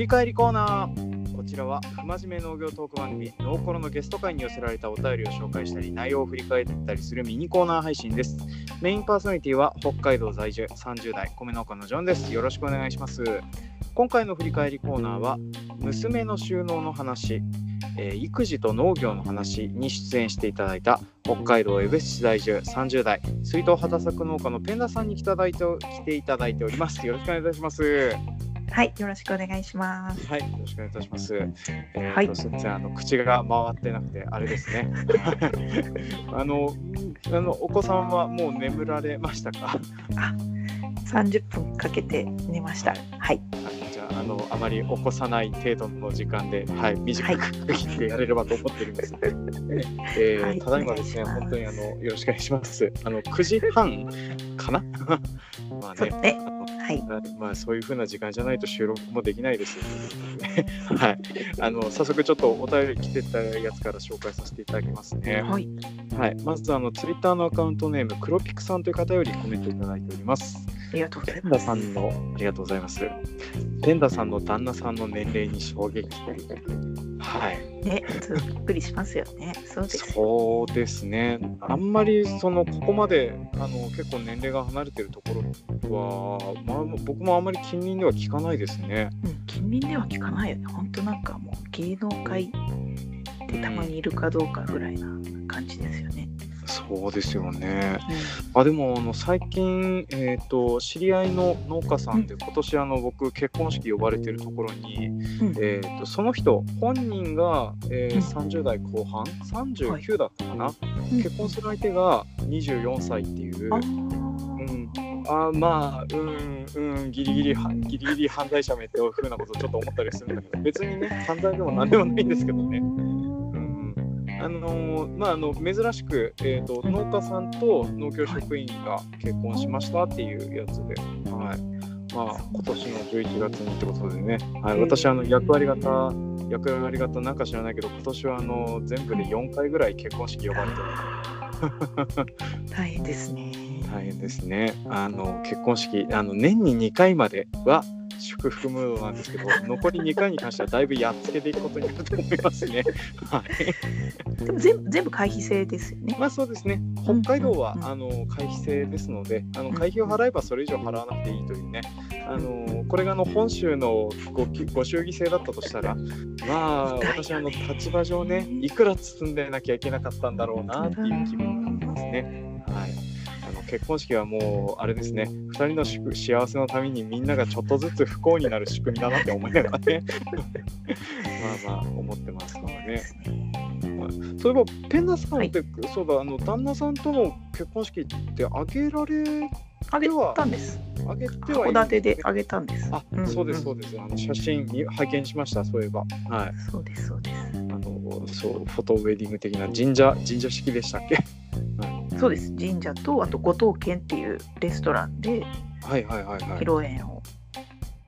り返りコーナー。こちらは不真面目農業トーク番組ノーコロのゲスト会に寄せられたお便りを紹介したり内容を振り返ったりするミニコーナー配信です。メインパーソナリティは北海道在住30代米農家のジョンです。よろしくお願いします。今回の振り返りコーナーは娘の収納の話えー育児と農業の話に出演していただいた北海道江別市在住30代水筒畑作農家のペンダさんに来て来ていただいております。よろしくお願いいたします。はい、よろしくお願いします。はい、よろしくお願いいたします。えーとはいすみません、あの口が回ってなくて、あれですね。あの、あのお子さんはもう眠られましたか？三十分かけて寝ました。はい、はい、あ、あの、あまり起こさない程度の時間で、はい、短く区切ってやれればと思ってるんです。えーはいただいまですね、お願い本当にあの、よろしくお願いします。あの、九時半かな？まあねはい、まあそういう風な時間じゃないと収録もできないです。はい。あの早速ちょっとお便り来てたやつから紹介させていただきますね。はい、はい。まずあのツイッターのアカウントネームクロピクさんという方よりコメントいただいております。ありがとうございます。さんのありがとうございます。ペンダさんの旦那さんの年齢に衝撃。はい。ね、ちょっとびっくりしますよね。そうです。そうですね。あんまりそのここまであの結構年齢が離れてるところは、まあ、僕もあんまり近隣では聞かないですね。うん、近隣では聞かないよね。本当なんかもう芸能界でたまにいるかどうかぐらいな感じですよね。そうですよね。あでもあの最近、えー、と知り合いの農家さんで、今年あの僕結婚式呼ばれてるところに、うん、えー、とその人本人が、えーうん。30代後半39だったかな、うん。結婚する相手が24歳っていう。あまあうんうんギリギリはギリギリ犯罪者めっていうふうなことをちょっと思ったりするんだけど別にね犯罪でも何でもないんですけどね。うんあのーまああの珍しく、えー、と農家さんと農協職員が結婚しましたっていうやつで、はい。まあ、今年の11月にってことでね、はい、私あの役割型役割型なんか知らないけど今年はあの全部で4回ぐらい結婚式呼ばれてる。大変ですね。大変ですね。あの結婚式あの年に2回までは祝福ムードなんですけど残り2回に関してはだいぶやっつけていくことになると思いますね。はいでも全部全部会費制ですよね。まあそうですね。北海道は、うんあの会費制ですので、あのうん会費を払えばそれ以上払わなくていいというね。あのこれがあの本州のごきご祝儀制だったとしたら、まあ私あの立場上ね、いくら包んでなきゃいけなかったんだろうなっていう気分になりますね。はい。結婚式はもうあれですね、二人の祝幸せのためにみんながちょっとずつ不幸になる仕組みだなって思いながらね、まあまあ思ってますのでね。そういえばペンダさんって、そうだあの旦那さんとの結婚式って挙げられあげたんです。挙げてはい函館であげたんです。あ、うんそうですそうです。あの写真に拝見しましたそういえば。はいそうですそうです。あのそうフォトウェディング的な神社神社式でしたっけ？そうです。神社とあと五島県っていうレストランではいはいはいはい。披露宴を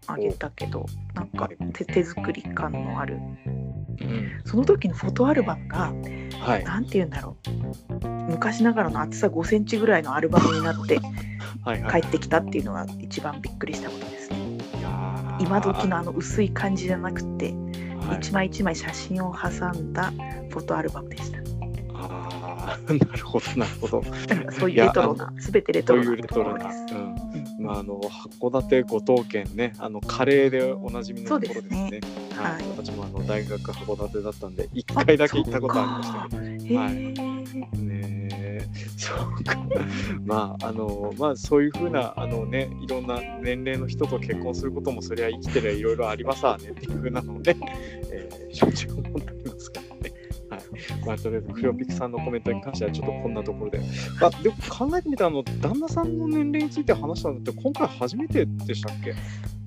あげたけど、なんか手手作り感のある。うん。その時のフォトアルバムがはい。なんて言うんだろう。昔ながらの厚さ5センチぐらいのアルバムになって はいはい。帰ってきたっていうのが一番びっくりしたことですね。いやー。今時のあの薄い感じじゃなくてはい。一枚一枚写真を挟んだフォトアルバムでした。なるほどなるほど。そういうレトロな全てレトロな。そういうレトロな、す。うん。まあ、あの函館五島県ねあのカレーでおなじみのところですね。はい。はい。私もあの大学函館だったんで一回だけ行ったことありましたけど。へはい。ー。ねえ。そうか。まああのまあそういうふうなあのねいろんな年齢の人と結婚することもそりゃ生きてりゃいろいろありますわねっていうふうなので、えー、正直思ってまあ、とりあえずフロピクさんのコメントに関してはちょっとこんなところで。あでも考えてみたらあの旦那さんの年齢について話したのって今回初めてでしたっけ？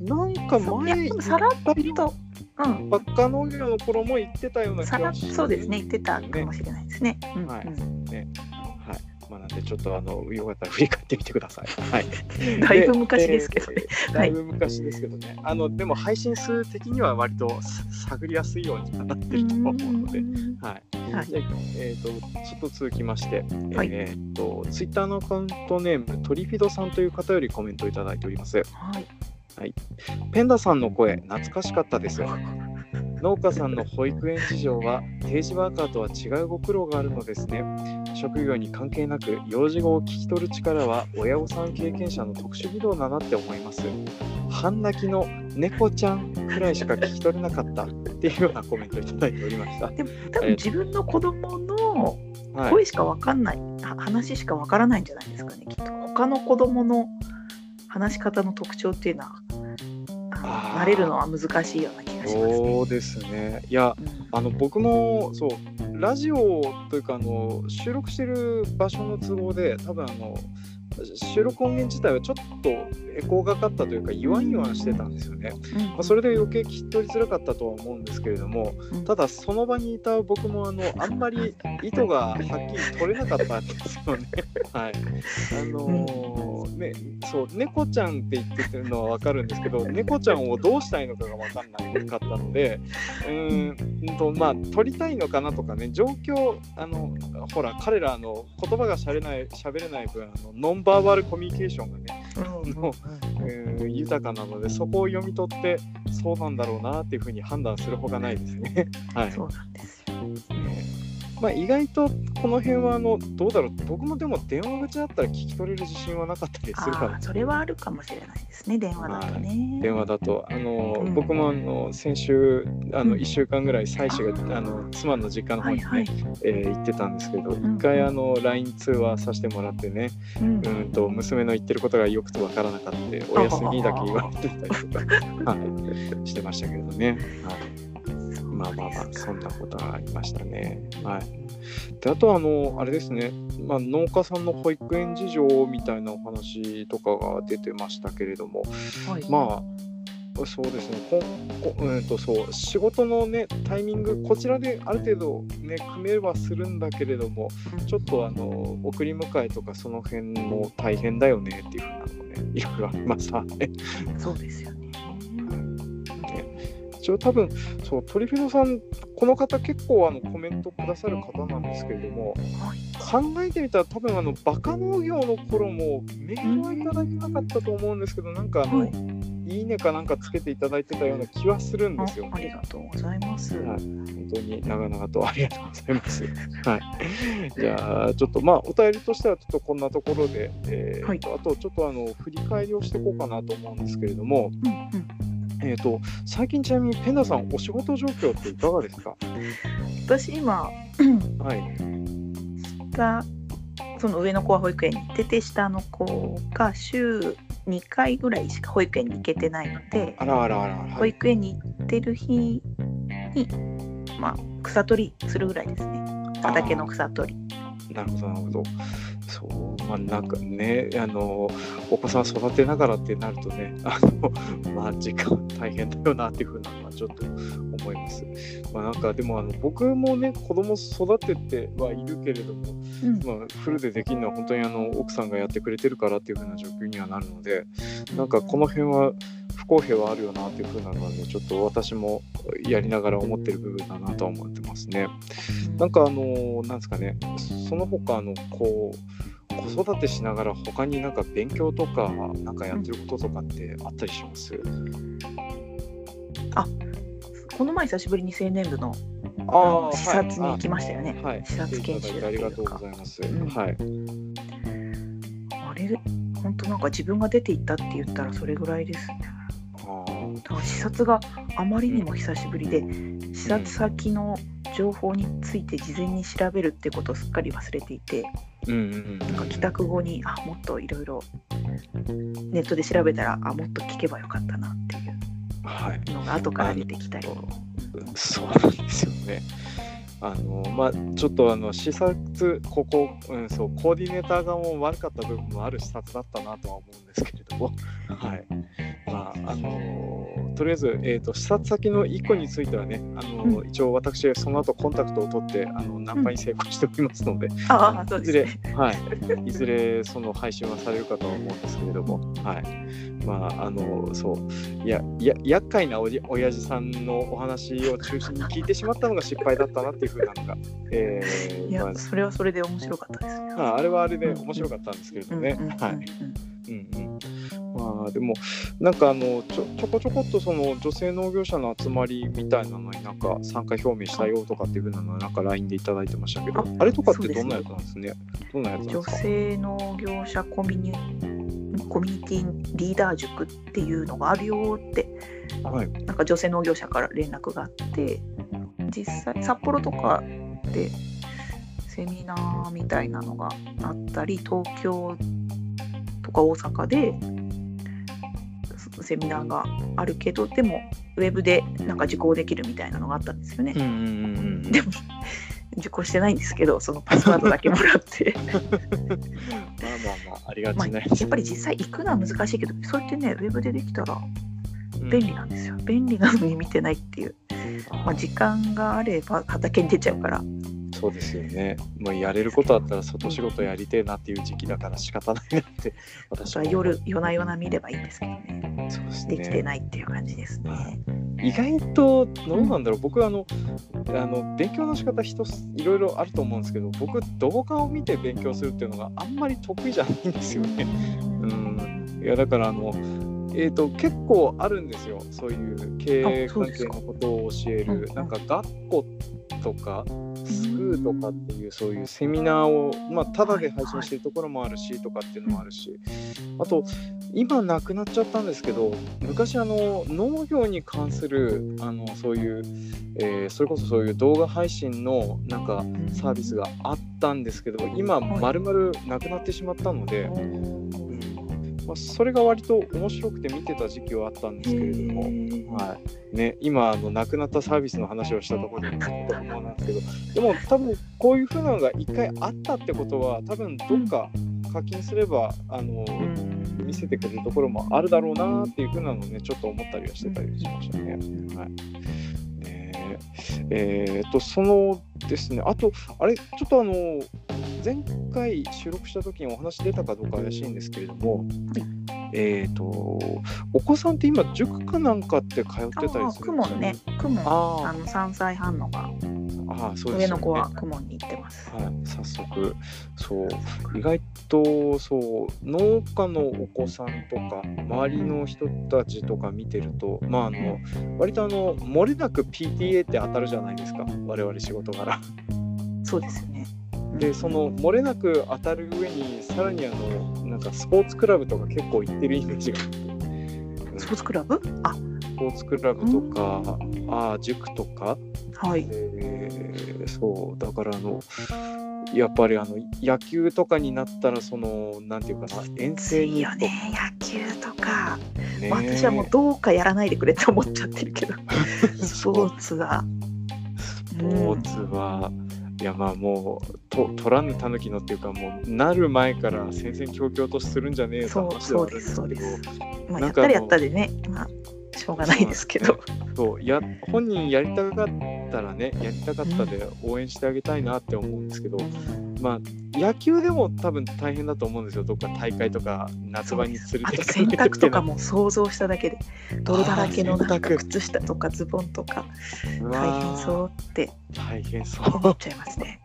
なんか前さらっと、うん、バッカ農業の頃も言ってたような気さらがしそうですね言ってたかもしれないですね。うんはいうんはい。まあ、なんで、ちょっと、あの、よかったら振り返ってみてください。はい。だいぶ昔ですけどね。えーだいぶ昔ですけどね。あの、でも、配信数的には割とさ探りやすいようにはなってると思うので。はい。はいえっ、と、ちょっと続きまして、はいえっ、と、ツイッターのアカウントネーム、トリフィドさんという方よりコメントをいただいております。はい。ペンダさんの声、懐かしかったです。農家さんの保育園事情は定時ワーカーとは違うご苦労があるのですね。職業に関係なく幼児語を聞き取る力は親御さん経験者の特殊技能だなって思います。半泣きの猫ちゃんくらいしか聞き取れなかったっていうようなコメントをいただいておりました。でも多分自分の子供のはい、声しかわかんない、は話しかわからないんじゃないですかねきっと他の子供の話し方の特徴っていうのは慣れるのは難しいようがしますね。そうですね。いや、うんあの僕もそうラジオというかあの収録してる場所の都合で多分あの収録音源自体はちょっとエコーがかったというか言わん言わんしてたんですよね。まあ、それで余計聞き取りづらかったとは思うんですけれどもうんただその場にいた僕もあのあんまり 意図がはっきり取れなかったんですよね。はい、あのーねそう猫ちゃんって言ってるのは分かるんですけど 猫ちゃんをどうしたいのかが分かんなかったのでうーんとまあ取りたいのかなとかね状況あのほら彼らあの言葉がしゃれない喋れない分あのノンバーバルコミュニケーションがねうんうん豊かなのでそこを読み取ってそうなんだろうなっていうふうに判断するほかないですね。はいそうなんですよ。まあ、意外とこの辺はあのどうだろう。僕もでも電話口だったら聞き取れる自信はなかったりするからそれはあるかもしれないですね。電話だとね。電話だとあの、うん。僕もあの先週あのうん。1週間ぐらい妻子があの妻の実家の方にね、はいはい。えー行ってたんですけどん一回あの LINE 通話させてもらってねうん。うんと娘の言ってることがよくとわからなかったお休みだけ言われてたりとか、はい、してましたけどね。はいまあまあまあ、そんなことがありましたね。はい。で、あとはあの、あれですね、まあ、農家さんの保育園事情みたいなお話とかが出てましたけれども、はいまあ、そうですね、ここうんとそう仕事のね、タイミング、こちらである程度ね、組めはするんだけれども、ちょっとあの送り迎えとかその辺も大変だよねっていうふうなのもね、いろいろありましたね。そうですよね。一応多分そうトリフィドさんこの方結構あのコメントくださる方なんですけれどもはい。考えてみたら多分あのバカ農業の頃もメールはいただいてなかったと思うんですけどなんかあの、はいい、いねかなんかつけていただいてたような気はするんあですよね。ありがとうございます。はい本当に長々とありがとうございます。はい。じゃあちょっとまあお便りとしてはちょっとこんなところで、えーとあとちょっとあの振り返りをしていこうかなと思うんですけれども、うんうん。えー、と最近ちなみにペンダさんお仕事状況っていかがですか？私今はい。下その上の子は保育園に行ってて下の子が週2回ぐらいしか保育園に行けてないのであらあらあら。保はい。育園に行ってる日に、まあ、草取りするぐらいですね畑の草取りなるほど、なるほど。そう、まあ、なんかね、あの、お子さん育てながらってなるとね、あの、まあ、時間大変だよなっていうふうなのはちょっと思います。まあ、なんか、でも、あの、僕もね、子供育ててはいるけれども、うんまあ、フルでできるのは本当にあの奥さんがやってくれてるからっていう風な状況にはなるので、なんかこの辺は不公平はあるよなっていう風なのはね、ちょっと私もやりながら思ってる部分だなとは思ってますね。なんかあのなんですかね、その他あのこう子育てしながら他になんか勉強とかなんかやってることとかってあったりします？この前久しぶりに青年部のあ視察に行きましたよね。はい、視察研修ありがとうございます。うんはい。あれ本当なんか自分が出て行ったって言ったらそれぐらいですね。視察があまりにも久しぶりで視察先の情報について事前に調べるってことをすっかり忘れていてうんうんうん。なんか帰宅後にあもっといろいろネットで調べたらあもっと聞けばよかったなっていうはい。のが後から出てきたり。そうなんですよね。あのまあちょっとあの視察ここ、うん、そうコーディネーター側も悪かった部分もある視察だったなとは思うんですけれども、はい。まああのとりあえずえっ、と視察先の1個についてはね、あの、う一応私その後コンタクトを取ってあのナンパに成功しておりますので、ああそういずれね。はいいずれその配信はされるかとは思うんですけれども、はい。まああのそういやや厄介なおじ親父さんのお話を中心に聞いてしまったのが失敗だったなっていうふうなのが、えーいやまあそれはそれで面白かったですね。まあ、あれはあれで面白かったんですけれどね。うんうんうんうんはい。うんうん。まあでもなんかあのちょちょこちょこっとその女性農業者の集まりみたいなのになんか参加表明したよとかっていうふうなのなんか LINE でいただいてましたけどああれとかってどんなやつなんですね？どんなやつ女性農業者コミュニコミュニティリーダー塾っていうのがあるよってはい。なんか女性農業者から連絡があって実際札幌とかでセミナーみたいなのがあったり東京とか大阪でセミナーがあるけどでもウェブでなんか受講できるみたいなのがあったんですよね。うん。うんうんうんでも受講してないんですけどそのパスワードだけもらって。まあまあまあありがまあ、ちね、やっぱり実際行くのは難しいけどそうやってねウェブでできたらうん便利なんですよ。便利なのに見てないっていう、まあ、時間があれば畑に出ちゃうからそうですよね。もうやれることあったら外仕事やりてえなっていう時期だから仕方ないなってあ私は夜夜な夜な見ればいいんですけどね。そうですできてねないっていう感じですね。意外とどうなんだろう、僕あのあの勉強の仕方人いろいろあると思うんですけど僕動画を見て勉強するっていうのがあんまり得意じゃないんですよね。うん、いやだからあのえー、と結構あるんですよ。そういう経営関係のことを教える。なんか学校とかスクーとかっていうそういうセミナーをまあただで配信してるところもあるしとかっていうのもあるし。あと今なくなっちゃったんですけど昔あの農業に関するあのそういう、えーそれこそそういう動画配信のなんかサービスがあったんですけど今はい。まるまるなくなってしまったので、まあ、それが割と面白くて見てた時期はあったんですけれども、はい。ね、今あのなくなったサービスの話をしたところでと思なんですけど。でも多分こういうふうなのが一回あったってことは多分どっか課金すればあの見せてくれるところもあるだろうなっていうふうなのをねちょっと思ったりはしてたりしましたね。はい。ね。えー、とそのですねあとあれちょっとあの前回収録した時にお話出たかどうか怪しいんですけれども、えっ、とお子さんって今塾かなんかって通ってたりあするんですかね、クモン、ああの3歳半のが、ああそうですよね。上の子はクモンに行ってます。はい、早速そう意外とそう農家のお子さんとか周りの人たちとか見てるとまああの割とあの漏れなく PTA って当たるじゃないですか。我々仕事柄。そうですよね。でその漏れなく当たる上にさらにあのなんかスポーツクラブとか結構行ってるイメージがあって、うんスポーツクラブ？あ。スポーツクラブとか、ああ塾とか。はい。えーそうだからあのやっぱりあの野球とかになったらそのなんていうかな遠つ征にいよね、野球とか。ね私はもうどうかやらないでくれって思っちゃってるけど、スポーツは。スポーツは、いやまあもうと取らぬたぬきのっていうかもうなる前から戦々恐々とするんじゃねえよってそう話ではあるんですけど。そうですまあ、やったらやったでね、まあ、しょうがないですけど。そうや本人やりたかったらねやりたかったで応援してあげたいなって思うんですけど、まあ野球でも多分大変だと思うんですよ。どっか大会とか夏場に連れてあと洗濯とかも想像しただけで泥だらけのなんか靴下とかズボンとかう大変そうって大変そう。思っちゃいますね。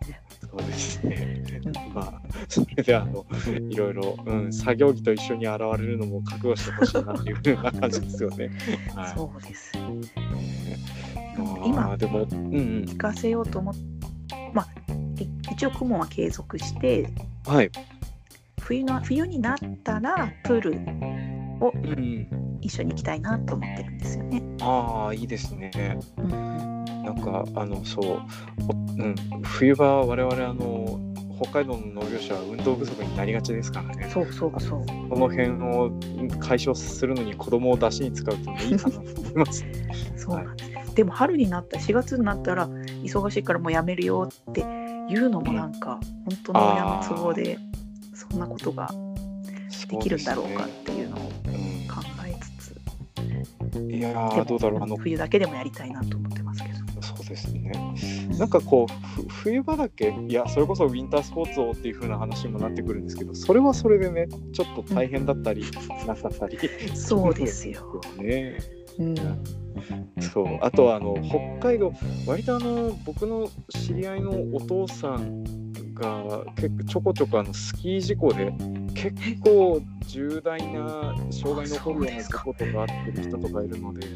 そうですね。う んまあ、それであの、いろいろ、うん、作業着と一緒に現れるのも覚悟してほしいなっていうふうな感じですよね。はい。そうです。まあ今でも、うんうん。行かせようと思っまあい一応雲は継続してはい。冬の冬になったらプールをうんうん。一緒に行きたいなと思ってるんですよね。ああ、いいですね。うんなんか、あの、そう、おうん、冬場、我々、あの、北海道の農業者は運動不足になりがちですからね。そうそうそう。この辺を解消するのに子供を出しに使ういいいかなと思います。そうなんです。でも春になった4月になったら忙しいからもうやめるよっていうのもなんか本当の親の都合でそんなことができるんだろうかっていうのをうん考えつつ、いやでーどうだろうあの冬だけでもやりたいなと思ってますけど。そうですね。なんかこうふ冬場だけいやそれこそウィンタースポーツをっていう風な話にもなってくるんですけどそれはそれでねちょっと大変だったりなかったり。そうですよ。ね。うん、そう。あとはあの北海道割とあの僕の知り合いのお父さんが結構ちょこちょこあのスキー事故で結構重大な障害の起こるような事故とかあってる人とかいるので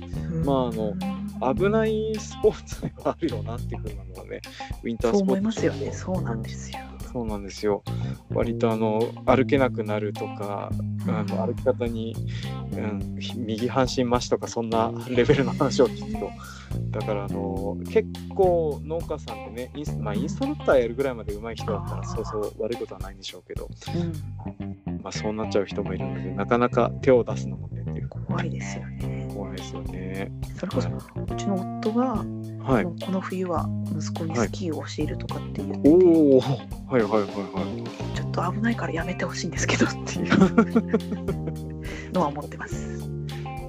まああの危ないスポーツではあるよなっていうふうなのはねウィンタースポーツそう思いますよね。そうなんですよ。そうなんですよ。割とあの歩けなくなるとかあの歩き方に、うん、右半身麻痺とかそんなレベルの話を聞くと。だからあの結構農家さんでねインス,、まあ、インストラクターやるぐらいまで上手い人だったらそうそう悪いことはないんでしょうけど、うん。まあ、そうなっちゃう人もいるのでなかなか手を出すのもねっていう。怖いですよねですよね。それこそうちの夫が、はい、この冬は息子にスキーを教えるとかって言ってて、おおはいはいはいはい。ちょっと危ないからやめてほしいんですけどっていうのは思ってます。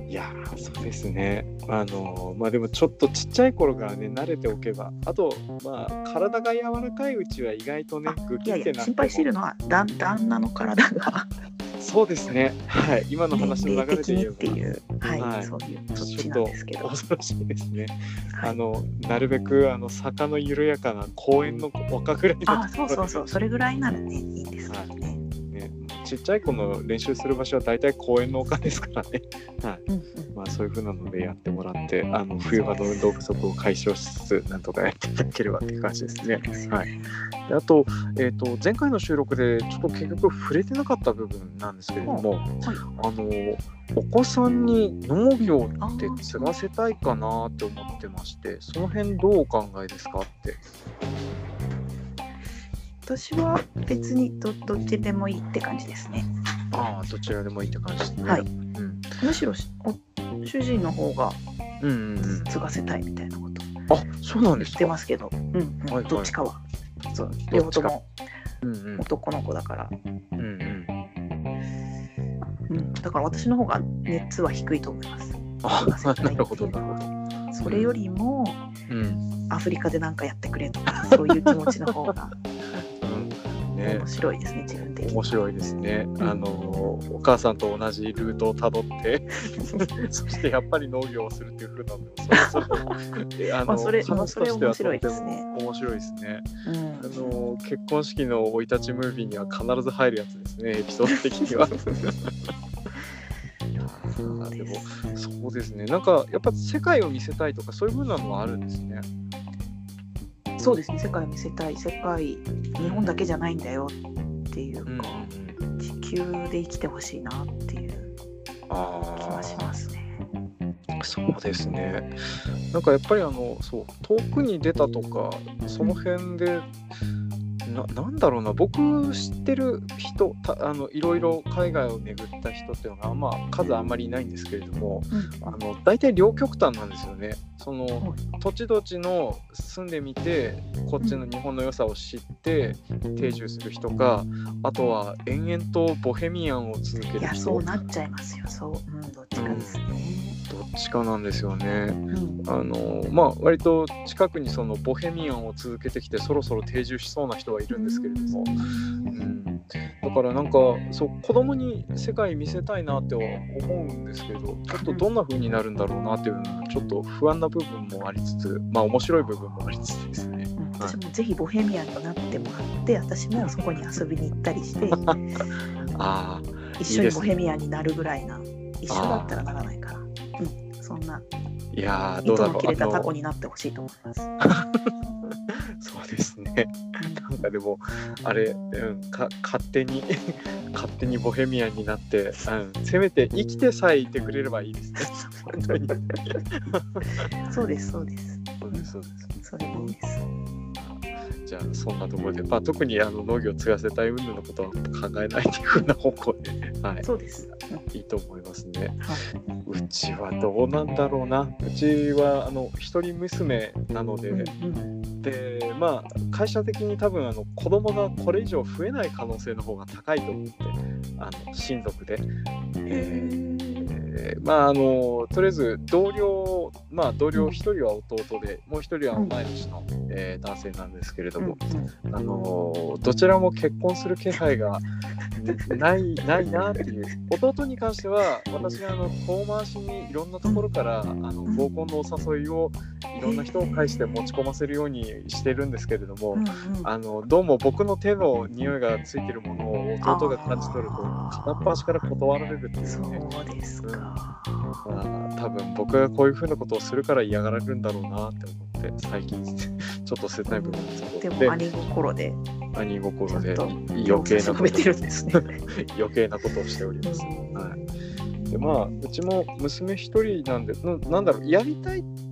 いやーそうですね。あのーまあでもちょっとちっちゃい頃からね慣れておけばあとまあ体が柔らかいうちは意外とねグいやいや心配してるのは旦旦那の体がそうですね。はい。今の話の霊流れで言えば。っていう、はいはい。そういうちちょっと恐ろしいですね。はい。あのなるべくあの坂の緩やかな公園の丘ぐらいのあそうそうそう。それぐらいならねいいんですけどね。ね、ちっちゃい子の練習する場所は大体公園の丘ですからね。はい。まあそういう風なのでやってもらって、あの冬場の運動不足を解消しつつ、なんとかやっていただければっていう感じですね。はい。であと、えっ、と、前回の収録でちょっと結局触れてなかった部分なんですけれども、あの、お子さんに農業って継がせたいかなって思ってまして、その辺どうお考えですかって。私は別にどどっちでもいいって感じですね。ああ、どちらでもいいって感じですね。はいうん。むしろしお主人の方が。継がせたいみたいなことあ、そうなん言ってですか。ますけど、うんうんはいはいどっちかは。そう両方とも。男の子だから、うんうん。うん、だから私の方が熱は低いと思います。あなるほど、なるほど。それよりもうん。アフリカで何かやってくれとかそういう気持ちの方がうん。ね面。白いですね自分的に面白いですね。んあのお母さんと同じルートをたどってそしてやっぱり農業をするっていう風なのそれ それあまあそれ面白いですね面白いですね。うんあの結婚式の生い立ちムービーには必ず入るやつですねエピソード的には。いやーでもそうですねなんかやっぱ世界を見せたいとかそういう風なのはあるんですね。そうですね世界を見せたい世界日本だけじゃないんだよっていううんうんか、うん、地球で生きてほしいなっていうあ気がしますね。そうですね。なんかやっぱりあのそう遠くに出たとかその辺でななんだろうな僕知ってる人たあのいろいろ海外を巡った人っていうのがまあ数あんまりいないんですけれどもあの大体両極端なんですよね。その土地土地の住んでみてこっちの日本の良さを知って定住する人かあとは延々とボヘミアンを続けいやる人そうなっちゃいますよ。そう、うん、どっちかですね。どっちかなんですよね。うん。あのまあ割と近くにそのボヘミアンを続けてきてそろそろ定住しそうな人はいるんですけれども、うん、だからなんかそう子供に世界見せたいなっては思うんですけどちょっとどんな風になるんだろうなっていうのはちょっと不安な部分もありつつまあ面白い部分もありつつですね。うん。私もぜひボヘミアンになってもらって私もそこに遊びに行ったりして。ああ一緒にボヘミアンになるぐらいな一緒だったらならないから、うん、そんないやーどうだろう切れたタコになってほしいと思います。そうですね。なんかでもあれ、うん、か勝手に 勝手にボヘミアンになって、うん、せめて生きてさえいてくれればいいですね。本当に。そうですそうです。そうですそうです。それでいいです。じゃあそんなところで、まあ、特にあの農業を継がせたい云々のことは考えないというふうな方向で、はい、そうです。うんいいと思いますね。はうちはどうなんだろうな。うちはあの一人娘なので、うんうんでまあ会社的に多分あの子供がこれ以上増えない可能性の方が高いと思ってあの親族で、えーまああのとりあえず同僚の、まあ、同僚1人は弟でもう1人は同い年の、えー男性なんですけれども、あのどちらも結婚する気配がねないないなっていう弟に関しては私があの遠回しにいろんなところからあの合コンのお誘いをいろんな人を介して持ち込ませるようにしてるんですけれども、あのどうも僕の手の匂いがついてるものを弟が感じ取ると片っ端から断られるっていうね。そうですか。まあ、多分僕がこういうふうなことをするから嫌がられるんだろうなって思って最近 ちょっと切ない部分ですけどでも兄心で兄心で余計なこ進めてるんですね。と 余計なことをしております。はい、でまあうちも娘一人なんでななんだろうやりたいって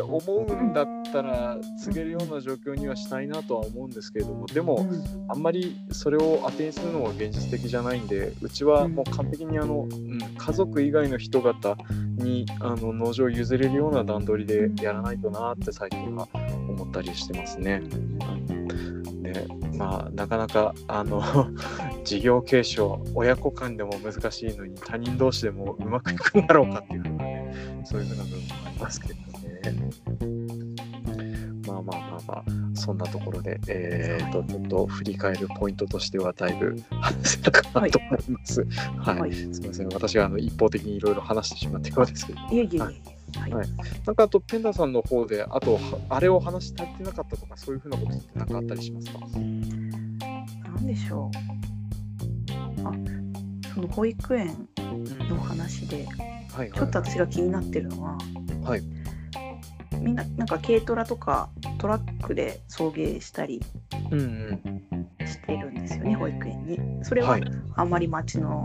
思うんだったら告げるような状況にはしたいなとは思うんですけれどもでも、あんまりそれを当てにするのは現実的じゃないんでうちはもう完璧にあの、うん、家族以外の人方にあの農場を譲れるような段取りでやらないとなって最近は思ったりしてますね。でまあなかなかあの 事業継承親子間でも難しいのに他人同士でもうまくいくんだろうかっていうのがねそういうふうな部分もありますけどね。まあまあまあまあそんなところで、えー、とちょっと振り返るポイントとしてはだいぶ話せたかなと思います。はい、はいすみません私があの一方的にいろいろ話してしまってようですけど。いえいえいえ。ははいい。はいなんかあとペンダさんの方であとはあれを話し足りてなかったとかそういうふうなことって何かあったりしますか？なんでしょう。あ、その保育園の話で、はいちょっと私が気になってるのは、はいみんななんか軽トラとかトラックで送迎したりうんうんしてるんですよね、保育園に。それははい。あんまり町の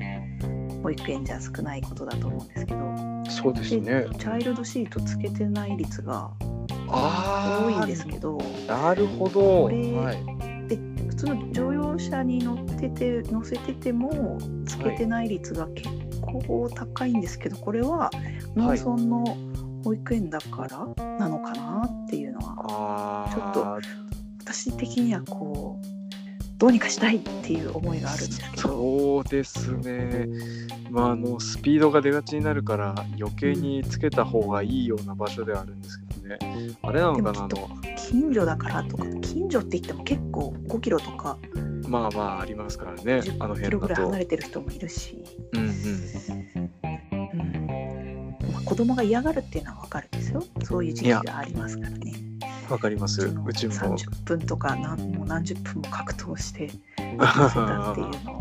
保育園じゃ少ないことだと思うんですけど、そうですね。チャイルドシートつけてない率があ多いんですけど、なるほど。これはい。で普通の乗用車に乗ってて乗せててもつけてない率が結構高いんですけど、これは農村の保育園だからなのかなっていうのは、ちょっと私的にはこうどうにかしたいっていう思いがあるんですけど。そうですね。まああのスピードが出がちになるから余計につけた方がいいような場所ではあるんですけどね。あれなのかな近所だからとか近所って言っても結構5キロとかまあまあありますからね。あの10キロぐらい辺だと離れてる人もいるし、うんうん供が嫌がるっていうのは分かるんですよ。そういう時期がありますからね。わかります。ううちも。30分とか何もう何十分も格闘して乗せたっていうのは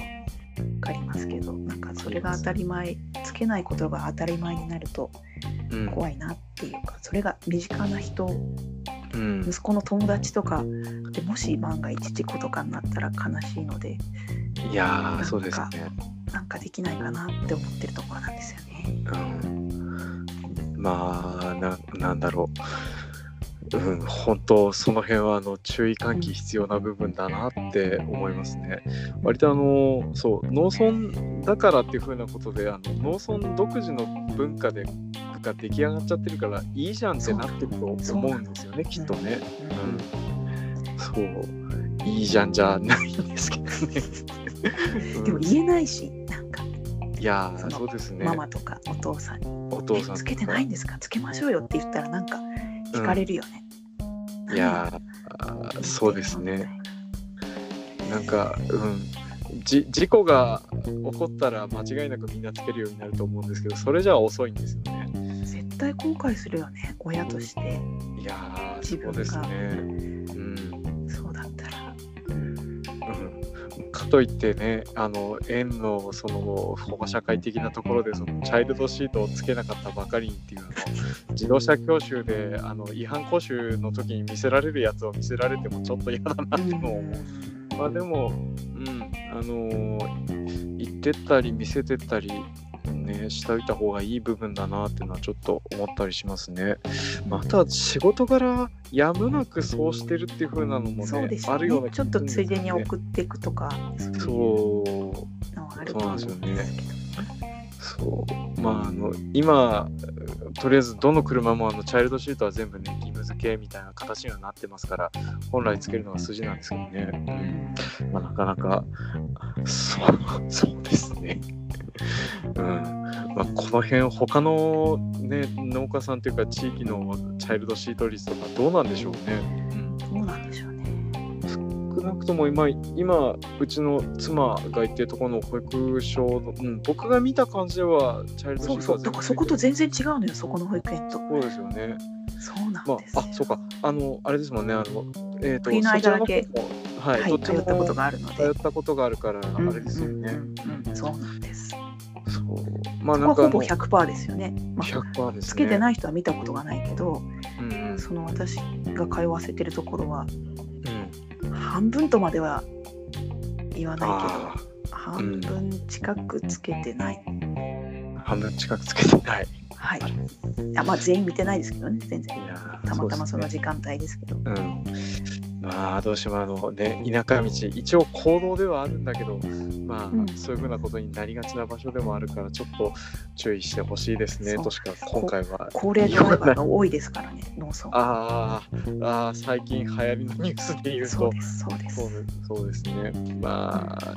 分かりますけどなんかそれが当たり前つけないことが当たり前になるとうん。怖いなっていうかそれが身近な人うん。息子の友達とかでもし万が一事故とかになったら悲しいのでいやーそうですね。なんかできないかなって思ってるところなんですよね。うんまあななんだろう、うん、本当その辺はあの注意喚起必要な部分だなって思いますね。割とあのそう農村だからっていう風なことであの農村独自の文化でが出来上がっちゃってるからいいじゃんってなってると思うんですよねきっとね。うん、そう。いいじゃんじゃないんですけどね。でも言えないしいやーそうですね。ママとかお父さんにお父さんえつけてないんですか？つけましょうよって言ったらなんか聞かれるよね。いやーそうですね。なんか、うん、じ事故が起こったら間違いなくみんなつけるようになると思うんですけど、それじゃ遅いんですよね。絶対後悔するよね親としていやー、自ですね。うん、かといってね、あの園のその保護社会的なところでそのチャイルドシートをつけなかったばかりにっていうの自動車教習であの違反講習の時に見せられるやつを見せられてもちょっと嫌だなっても思う。まあでも、うん、あのー言ってったり見せてったり、ね、しておいた方がいい部分だなっていうのはちょっと思ったりしますね。まあ、あ仕事柄やむなくそうしてるっていう風なのもね、そうですよあるようなね。ちょっとついでにう送っていくとか、そうのはあると思うんですけど。そう。まああの今とりあえずどの車もあのチャイルドシートは全部ね義務付けみたいな形にはなってますから本来つけるのが筋なんですけどね、うん。まあ、なかなかそうそうですねうんまあ、この辺他の、ね、農家さんというか地域のチャイルドシート率とかどうなんでしょうね。うんどうなんでしょうね。少なくとも今今うちの妻が行ってるところの保育所の、うん、僕が見た感じではチャイルドシートはそうそう。だからそこと全然違うのよ、そこの保育園と。そうですよね。そうなんまですよ。あ、あそうかあのあれですもんねあのえっ、と冬の間だけはい、はい、通ったことがあるので。通ったことがあるからあれですよね。うんうんうんうんそうなんです。まあなんかあの100%ですよね。まあ、100%ですね。つけてない人は見たことがないけど、うんうんその私が通わせてるところはうん半分とまでは言わないあけど、半分近くつけてない。ー半分近くつけてない。はい。あまあ全員見てないですけどね、全然。たまたまその時間帯ですけど。うん、まあどうしてもあのね田舎道一応行動ではあるんだけどまあ、うん。そういうふうなことになりがちな場所でもあるからちょっと注意してほしいですね。としか今回は高齢ドライバーが多いですからね、農村。あーあー最近流行りのニュースで言うとそうです、そうです。そうですそうですね。まあ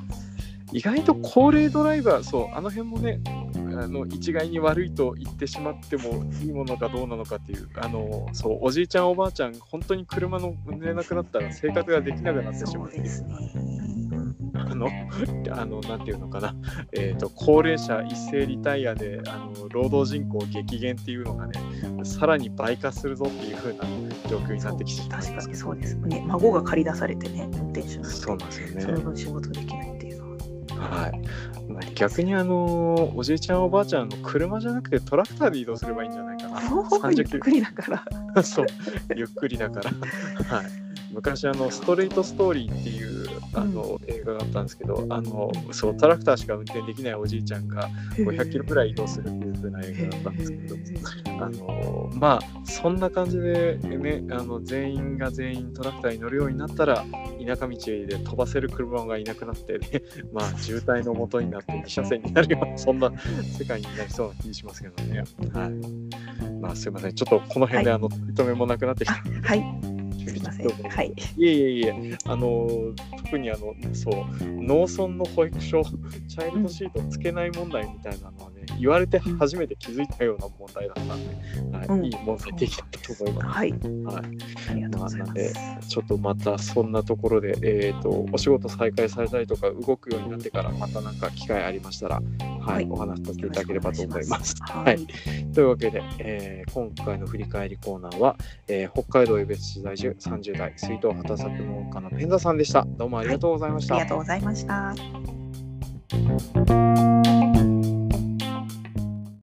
意外と高齢ドライバーそうあの辺もねあの一概に悪いと言ってしまってもいいものかどうなのかっていうあのそうおじいちゃんおばあちゃん本当に車の乗れなくなったら生活ができなくなってしまってそうですね。あのあのなんていうのかな、えー、と高齢者一斉リタイアであの労働人口激減っていうのがねさらに倍化するぞっていう風な状況になってきてしまい確かにそうです。ね、孫が借り出されてね、運転手そうなんですよね。その分仕事できないは。はい、まあ逆にあのおじいちゃんおばあちゃんの車じゃなくてトラクターで移動すればいいんじゃないかな。ゆっ30くりだから。そうゆっくりだから。はい、昔あの「ストレートストーリー」っていうあの、映画があったんですけどあのそうトラクターしか運転できないおじいちゃんが500キロぐらい移動するっていう風な映画だったんですけど。あのまあそんな感じで、ね、あの全員が全員トラクターに乗るようになったら田舎道で飛ばせる車がいなくなって、ね、まあ渋滞の元になって2車線になるようなそんな世界になりそうな気しますけどね。はい。まあすいませんちょっとこの辺で、はあの取り留めもなくなってきあた。はい、せん。はい。いえいえいえ、あの特にあのそう農村の保育所、チャイルドシートつけない問題みたいなのはね、言われて初めて気づいたような問題だったんで、はいうんいい問題的だったと思います。はい。はいありがとうございまなんで。すちょっとまたそんなところで、えー、とお仕事再開されたりとか動くようになってからまたなんか機会ありましたら、はいはいお話しさせていただければと思います。ははいい。というわけで、えー今回の振り返りコーナーは、えー北海道江別市在住30代水筒畑作農家のペンダさんでした。どうもありがとうございました。ありがとうございました。